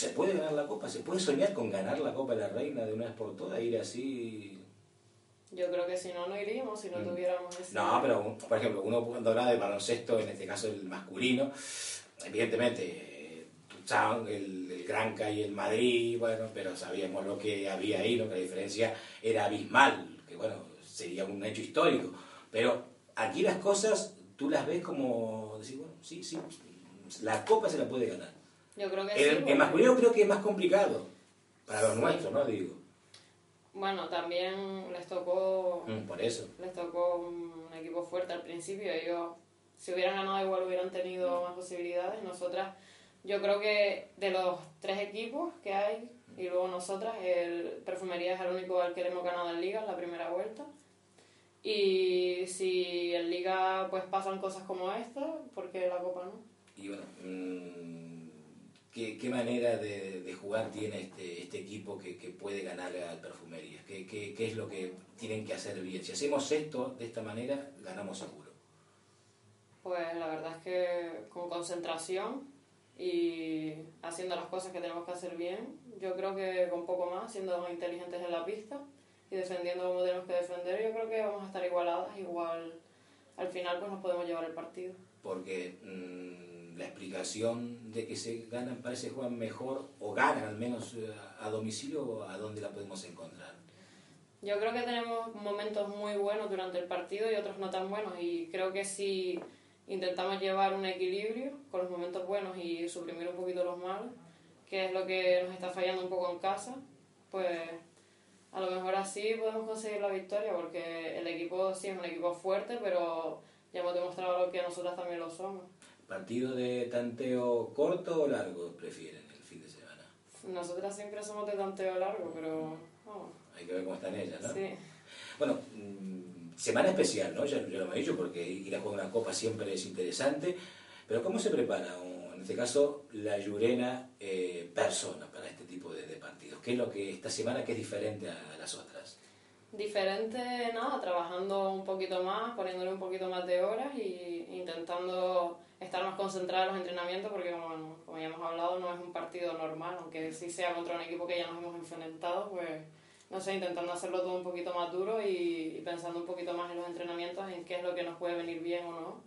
¿Se puede ganar la Copa? ¿Se puede soñar con ganar la Copa de la Reina de una vez por todas? Ir así. Yo creo que si no, no iríamos, si no Mm. tuviéramos ese... No, pero por ejemplo, uno cuando habla de baloncesto, en este caso el masculino, evidentemente, eh, Tuchán, el, el Granca y el Madrid, bueno, pero sabíamos lo que había ahí, lo que la diferencia era abismal, que bueno, sería un hecho histórico. Pero aquí las cosas tú las ves como, decir, bueno, sí, sí, la Copa se la puede ganar. Yo creo que sí. El, el masculino creo que es más complicado para los nuestros, ¿no? Digo, Bueno, también les tocó... Mm, por eso. Les tocó un equipo fuerte al principio. Ellos, si hubieran ganado, igual hubieran tenido más posibilidades. Nosotras, yo creo que de los tres equipos que hay, y luego nosotras, el Perfumería es el único al que le hemos ganado en Liga en la primera vuelta. Y si en Liga pues pasan cosas como esta, porque la Copa no. Y bueno, mm, ¿qué, qué manera de, de jugar tiene este, este equipo que, que puede ganar al Perfumería? ¿Qué, qué, qué es lo que tienen que hacer bien? Si hacemos esto de esta manera, ganamos seguro. Pues la verdad es que con concentración y haciendo las cosas que tenemos que hacer bien, yo creo que con poco más, siendo más inteligentes en la pista y defendiendo como tenemos que defender, yo creo que vamos a estar igualadas, igual al final pues nos podemos llevar el partido. Porque mm, la explicación de que se ganan, parece juegan mejor o ganan al menos eh, a domicilio, ¿a dónde la podemos encontrar? Yo creo que tenemos momentos muy buenos durante el partido y otros no tan buenos y creo que si intentamos llevar un equilibrio con los momentos buenos y suprimir un poquito los malos, que es lo que nos está fallando un poco en casa, pues a lo mejor así podemos conseguir la victoria porque el equipo sí es un equipo fuerte, pero ya hemos demostrado que nosotras también lo somos. ¿Partido de tanteo corto o largo prefieren el fin de semana? Nosotras siempre somos de tanteo largo, pero vamos, Hay que ver cómo están ellas, ¿no? sí. Bueno, mm, semana especial, ¿no? Ya, ya lo hemos dicho, porque ir a jugar una copa siempre es interesante. Pero ¿cómo se prepara, o, en este caso, la Llurena eh, persona para este tipo de, de partidos? ¿Qué es lo que esta semana que es diferente a las otras? Diferente, nada, trabajando un poquito más, poniéndole un poquito más de horas y intentando estar más concentrada en los entrenamientos porque como, como ya hemos hablado no es un partido normal, aunque sí sea contra un equipo que ya nos hemos enfrentado, pues no sé, intentando hacerlo todo un poquito más duro y, y pensando un poquito más en los entrenamientos, en qué es lo que nos puede venir bien o no,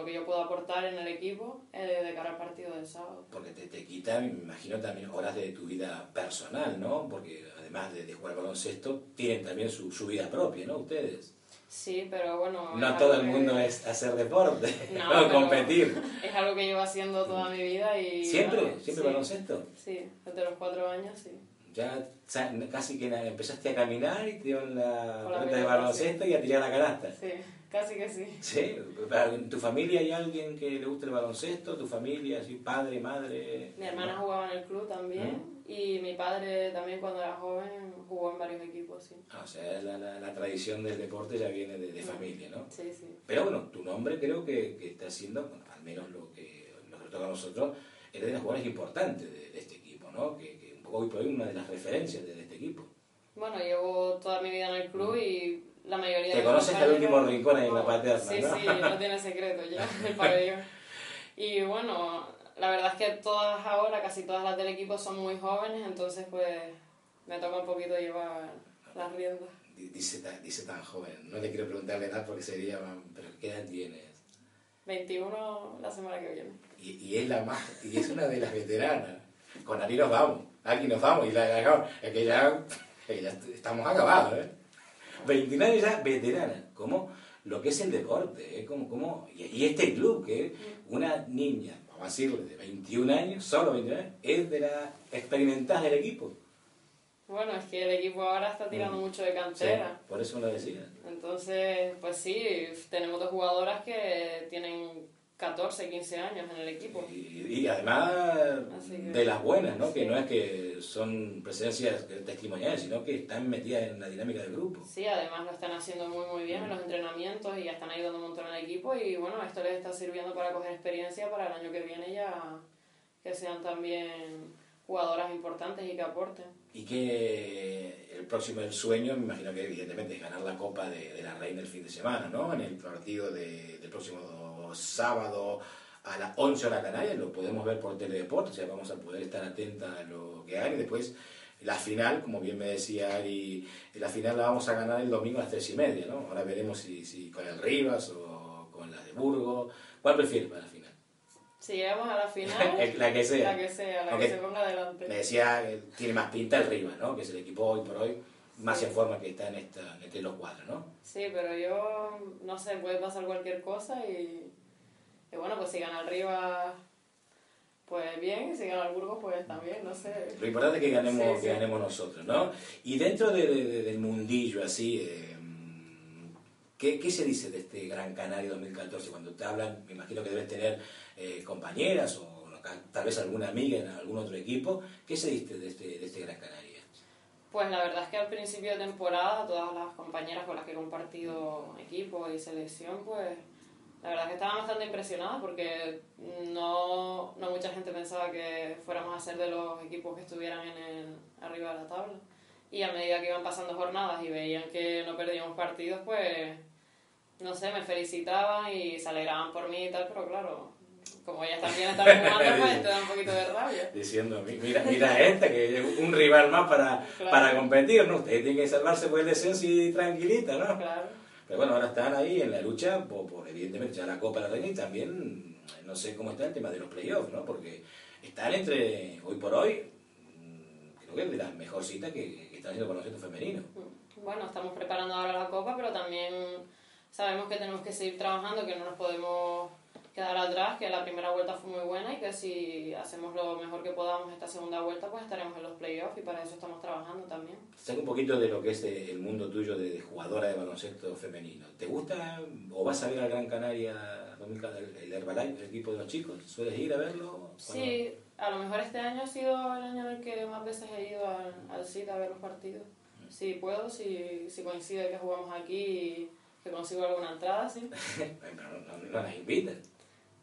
lo que yo puedo aportar en el equipo eh, de cara al partido del sábado. Porque te, te quita, me imagino, también horas de tu vida personal, ¿no? Porque además de, de jugar baloncesto, tienen también su, su vida propia, ¿no? Ustedes. Sí, pero bueno... No todo el que- mundo es hacer deporte, No, no, competir. Es algo que llevo haciendo toda mi vida y... ¿Siempre? bueno, ¿Siempre sí. baloncesto? Sí, desde los cuatro años, sí. Ya casi que empezaste a caminar y te dieron la pelota de baloncesto y a tirar la canasta. Sí, casi que sí. Sí, ¿en tu familia hay alguien que le guste el baloncesto? ¿Tu familia, así, padre, madre? Mi hermana jugaba en el club también y mi padre también cuando era joven jugó en varios equipos, sí. Ah, o sea, la, la, la tradición del deporte ya viene de, de familia, ¿no? Sí, sí. Pero bueno, tu nombre creo que, que está siendo, bueno, al menos lo que lo que nos toca a nosotros, eres de las jugadoras importantes de, de este equipo, ¿no? Que, que un poco hoy por hoy una de las referencias de, de este equipo. Bueno, llevo toda mi vida en el club y la mis conoces hasta el último rincón en la paterna, Sí, ¿no? sí, no tiene secreto ya el pabellón. Y bueno, la verdad es que todas ahora, casi todas las del equipo son muy jóvenes, entonces pues me toca un poquito llevar las riendas. Di- Dice, tan- dice tan joven, no le quiero preguntar la edad porque sería, pero ¿qué edad tienes? 21 la semana que viene. Y, y es la más, y es una de las veteranas. Con Ari nos vamos, aquí nos vamos, y la dejamos. Es que ya, es que ya est- estamos acabados, ¿eh? 21 años ya veterana, como lo que es el deporte, ¿eh? Como, como, y, este club, que una niña, vamos a decirle, de 21 años, solo 21 años, es de las experimentadas del equipo. Bueno, es que el equipo ahora está tirando Mm. mucho de Sí, cantera. por eso me lo decía. Entonces, pues sí, tenemos dos jugadoras que tienen 14, 15 años en el equipo. Y, además de las buenas, ¿no? Que no es que son presencias testimoniales, sino que están metidas en la dinámica del grupo. Sí, además lo están haciendo muy muy bien en los entrenamientos y ya están ayudando un montón al equipo y bueno, esto les está sirviendo para coger experiencia para el año que viene ya que sean también jugadoras importantes y que aporten. Y que el próximo el sueño, me imagino que evidentemente es ganar la Copa de, de la Reina el fin de semana, ¿no? En el partido de, del próximo sábado a las 11 horas Canarias, lo podemos ver por Teledeporte, o sea, vamos a poder estar atentas a lo que hay. Y después, la final, como bien me decía Ari, la final la vamos a ganar el domingo a las 3 y media, ¿no? Ahora veremos si, si con el Rivas o con la de Burgos. ¿Cuál prefieres para la final? Si llegamos a la final, la que sea, la que sea, la que se ponga adelante. Me decía, tiene más pinta el Rivas, ¿no? Que es el equipo hoy por hoy más en forma que está en esta, entre los cuadros, ¿no? Sí, pero yo, no sé, puede pasar cualquier cosa y si gana el Rivas, pues bien, si gana el Burgos, pues también, no sé. Lo importante es que ganemos, que ganemos nosotros, ¿no? Y dentro de, del mundillo así, eh, ¿qué, ¿qué, se dice de este Gran Canario 2014? Cuando te hablan, me imagino que debes tener eh, compañeras o tal vez alguna amiga en algún otro equipo. ¿Qué se dice de este, de este Gran Canaria? Pues la verdad es que al principio de temporada, todas las compañeras con las que he compartido equipo y selección, pues la verdad es que estaba bastante impresionada porque no, no mucha gente pensaba que fuéramos a ser de los equipos que estuvieran en el, arriba de la tabla. Y a medida que iban pasando jornadas y veían que no perdíamos partidos, pues, no sé, me felicitaban y se alegraban por mí y tal, pero claro, como ellas también están jugando, pues te da un poquito de rabia. Diciendo, mira, mira esta, que es un rival más para, para competir, ¿no? Ustedes tienen que salvarse por el descenso y tranquilita, ¿no? Claro. Pero bueno, ahora están ahí en la lucha por, evidentemente ya la Copa de la Reina y también no sé cómo está el tema de los playoffs, ¿no? Porque están entre, hoy por hoy, mm, creo que es de las mejorcitas que, que están haciendo con los femeninos. Mm. Bueno, estamos preparando ahora la Copa, pero también sabemos que tenemos que seguir trabajando, que no nos podemos quedar atrás, que la primera vuelta fue muy buena y que si hacemos lo mejor que podamos esta segunda vuelta, pues estaremos en los playoffs y para eso estamos trabajando también. Sé un poquito de lo que es el mundo tuyo de, jugadora de baloncesto femenino. ¿Te gusta o vas a ver al Gran Canaria, el Herbalife, el equipo de los chicos? ¿Sueles ir a verlo? Sí, a lo mejor este año ha sido el año en el que más veces he ido al, al a ver los partidos. Mm. Si puedo, si, si coincide que jugamos aquí y que consigo alguna entrada, sí. Pero no, no, no las invitan.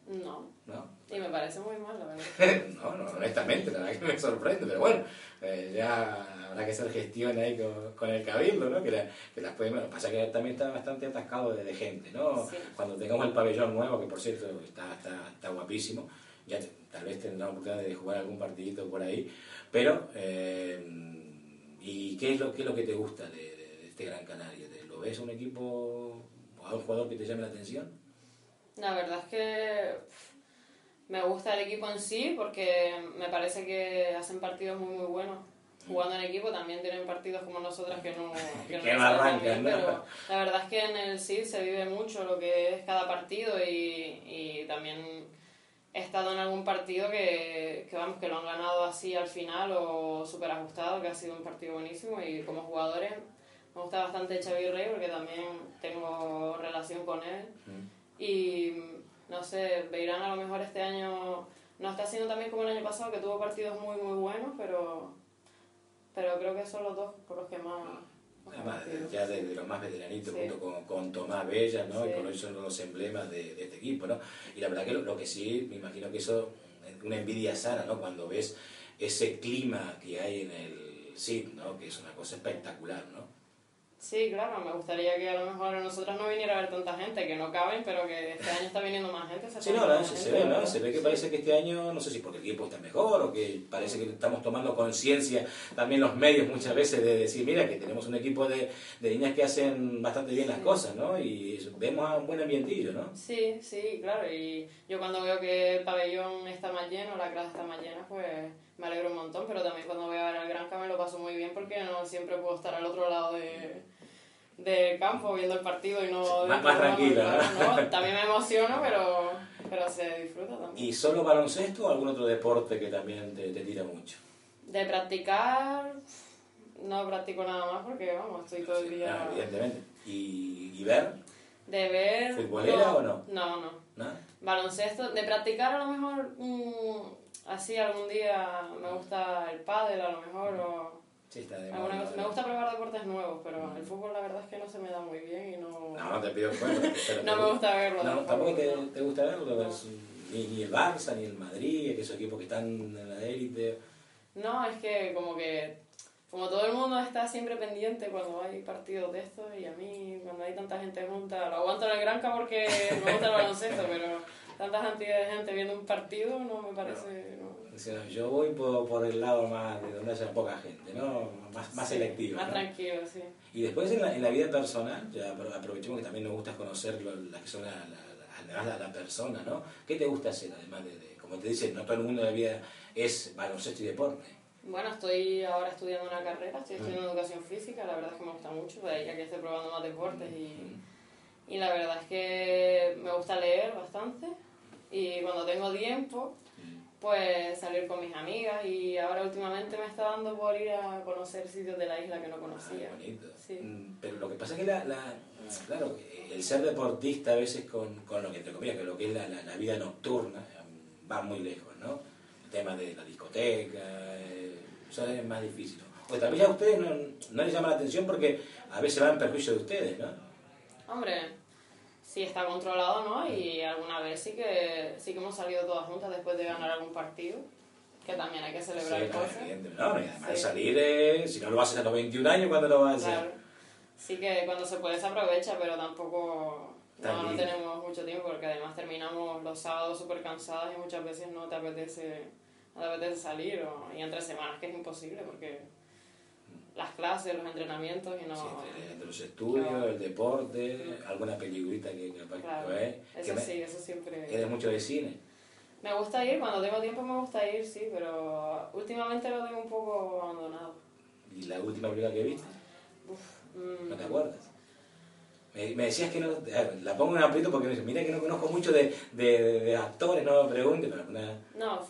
No. No. Y me parece muy mal, la verdad. no, no, honestamente, la verdad que me sorprende, pero bueno, eh, ya habrá que hacer gestión ahí con, con el cabildo, ¿no? Que, la, que las pueden, bueno, pasa que también está bastante atascado de, gente, ¿no? Cuando tengamos el pabellón nuevo, que por cierto está, está, está guapísimo, ya tal vez tendrá la oportunidad de jugar algún partidito por ahí, pero, eh, ¿y qué es, lo, qué es lo que te gusta de, de este Gran Canaria? ¿Lo ves a un equipo o a un jugador que te llame la atención? La verdad es que me gusta el equipo en sí porque me parece que hacen partidos muy muy buenos. Jugando en equipo también tienen partidos como nosotras que no, que no arrancan, pero la verdad es que en el CID se vive mucho lo que es cada partido y, y también he estado en algún partido que, que, vamos, que lo han ganado así al final o súper ajustado, que ha sido un partido buenísimo y como jugadores me gusta bastante Xavi Rey porque también tengo relación con él. Mm. Y no sé, Beirán a lo mejor este año no está siendo también como el año pasado, que tuvo partidos muy, muy buenos, pero, pero creo que son los dos por los que más. Además, ya de, los más veteranitos, junto con, con, Tomás Bella, ¿no? Y por hoy son los emblemas de, de, este equipo, ¿no? Y la verdad que lo, lo, que sí, me imagino que eso es una envidia sana, ¿no? Cuando ves ese clima que hay en el SID, ¿no? Que es una cosa espectacular, ¿no? Sí, claro, me gustaría que a lo mejor a nosotras no viniera a ver tanta gente, que no caben, pero que este año está viniendo más gente. sí, no, se, ve, ¿no? Se ve que parece que este año, no sé si porque el equipo está mejor o que parece que estamos tomando conciencia también los medios muchas veces de decir, mira, que tenemos un equipo de, de niñas que hacen bastante bien las cosas, ¿no? Y vemos a un buen ambientillo, ¿no? Sí, sí, claro, y yo cuando veo que el pabellón está más lleno, la clase está más llena, pues me alegro un montón, pero también cuando voy a ver al Granca me lo paso muy bien porque no siempre puedo estar al otro lado de, del campo viendo el partido y no... más, tranquila. ¿no? También me emociono, pero, pero se disfruta también. ¿Y solo baloncesto o algún otro deporte que también te, te tira mucho? De practicar, no practico nada más porque, vamos, estoy todo el día... evidentemente. ¿Y, ¿Y, ver? De ver... ¿Futbolera no, o no? No, no. Baloncesto, de practicar a lo mejor mm, así algún día me gusta el pádel a lo mejor o Sí, está de alguna. Me gusta probar deportes nuevos, pero el fútbol la verdad es que no se me da muy bien y no... No, no te pido pero No me gusta verlo, No, tampoco, te, gusta verlo. No. Ni, ni el Barça, ni el Madrid, que esos equipos que están en la élite. No, es que como que como todo el mundo está siempre pendiente cuando hay partidos de estos y a mí cuando hay tanta gente junta, lo aguanto en el Granca porque me gusta el baloncesto, pero tanta cantidad de gente viendo un partido no me parece... no. Yo voy por, por el lado más de donde haya poca gente, ¿no? Más, más selectivo. Más ¿no? tranquilo, sí. Y después en la, en la vida personal, ya apro- aprovechemos que también nos gusta conocer lo- las que son la, la, la- la, persona, ¿no? ¿Qué te gusta hacer además de, de- como te dicen, no todo el mundo de la vida es baloncesto y deporte? Bueno, estoy ahora estudiando una carrera, estoy estudiando educación física, la verdad es que me gusta mucho, de ahí a que estoy probando más deportes y, y la verdad es que me gusta leer bastante y cuando tengo tiempo pues salir con mis amigas y ahora últimamente me está dando por ir a conocer sitios de la isla que no conocía. Ah, bonito. Sí. Mm, Pero lo que pasa es que la, la- claro, el ser deportista a veces con, con lo que entre comillas, que lo que es la, la- la vida nocturna eh, va muy lejos, ¿no? El tema de la discoteca, eh, eso es más difícil. O tal vez a ustedes no, no les llama la atención porque a veces va en perjuicio de ustedes, ¿no? Hombre, sí está controlado, ¿no? Y alguna vez sí que, sí que hemos salido todas juntas después de ganar algún partido, que también hay que celebrar Sí, cosas. no, y además Sí. salir, eh, si no lo haces a los 21 años, ¿cuándo lo vas a hacer? Claro. Sí que cuando se puede se aprovecha, pero tampoco no, no tenemos mucho tiempo porque además terminamos los sábados súper cansadas y muchas veces no te apetece, no te apetece salir o, y entre semanas que es imposible porque las clases, los entrenamientos y no... Sí, entre, los estudios, Claro. el deporte, alguna peliculita que capaz Claro, que ves. que eso me- sí, eso siempre... Eres mucho de cine. Me gusta ir, cuando tengo tiempo me gusta ir, sí, pero últimamente lo tengo un poco abandonado. ¿Y la última película que viste? Uf, mm, ¿No te acuerdas? Me, me decías que no. ver, la pongo en aprieto porque me dice, mira que no conozco mucho de, de, de- de actores, no me pregunte, pero alguna. No,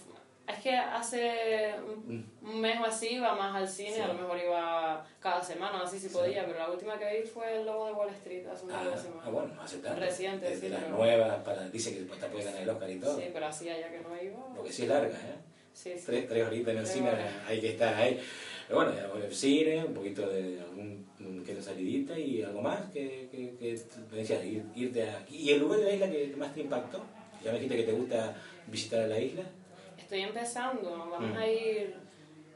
es que hace un, mes o así iba más al cine. Sí. a lo mejor iba cada semana, así si Sí. podía, pero la última que vi fue El Lobo de Wall Street hace un par Ah, de semanas. ah, bueno, no hace tanto. Reciente, sí, las pero- nuevas, para, dice que después te puede ganar el Oscar y todo. Sí, pero así allá que no iba. Porque sí es larga, ¿eh? Sí, sí. Tres, tres horitas en el cine, hay que estar ahí. Pero bueno, ya, el cine, un poquito de algún que salidita y algo más que, que, que me decías, ir- irte a... ¿Y el lugar de la isla que más te impactó? Ya me dijiste que te gusta visitar la isla. Estoy empezando, vamos Mm. a ir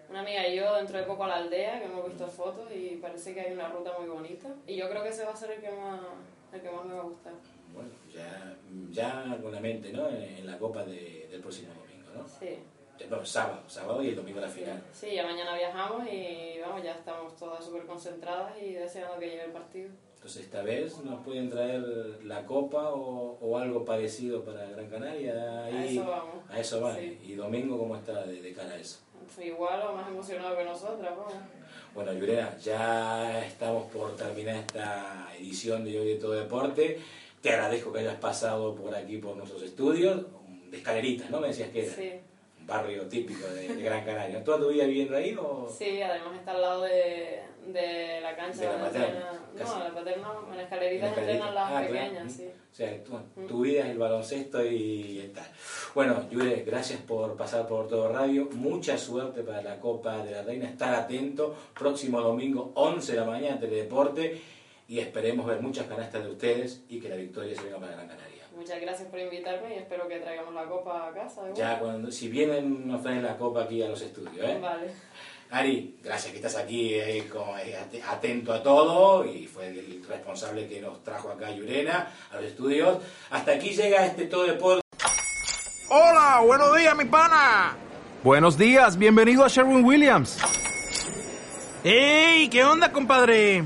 una amiga y yo dentro de poco a la aldea, que hemos visto fotos y parece que hay una ruta muy bonita. Y yo creo que ese va a ser el que más, el que más me va a gustar. Bueno, ya, ya mente, ¿no? En, en la copa de- del próximo domingo, ¿no? Sí. Ya, No, sábado, sábado y el domingo la final. Sí, ya mañana viajamos y vamos, ya estamos todas súper concentradas y deseando que llegue el partido. Entonces esta vez nos pueden traer la copa o, o algo parecido para Gran Canaria. A Ahí- eso vamos. A eso va. Sí. ¿Y domingo cómo está de, de cara a eso? Igual o más emocionado que nosotras, vamos. Bueno, Yurena, ya estamos por terminar esta edición de Hoy de Todo Deporte. Te agradezco que hayas pasado por aquí, por nuestros estudios. De escaleritas, ¿no? Me decías que era Sí, un barrio típico de, de Gran Canaria. ¿Toda tu vida viviendo ahí o...? sí, además está al lado de, de la cancha De la donde casi. No, la paterna, en la escalerita En la entrenan las Ah, pequeñas, sí. O sea, tu, tu vida es el baloncesto y tal. Bueno, Yure, gracias por pasar por todo radio. Mucha suerte para la Copa de la Reina. Estar atento. Próximo domingo, 11 de la mañana, Teledeporte. Y esperemos ver muchas canastas de ustedes y que la victoria se venga para Gran Canaria. Muchas gracias por invitarme y espero que traigamos la copa a casa. de Ya cuando, si vienen, nos traen la copa aquí a los estudios. ¿eh? Vale. Ari, gracias que estás aquí eh, eh, atento a todo y fue el responsable que nos trajo acá a Llurena, a los estudios. Hasta aquí llega este Todo Deporte. Hola, buenos días, mi pana. Buenos días, bienvenido a Sherwin Williams. ¡Ey! ¿Qué onda, compadre?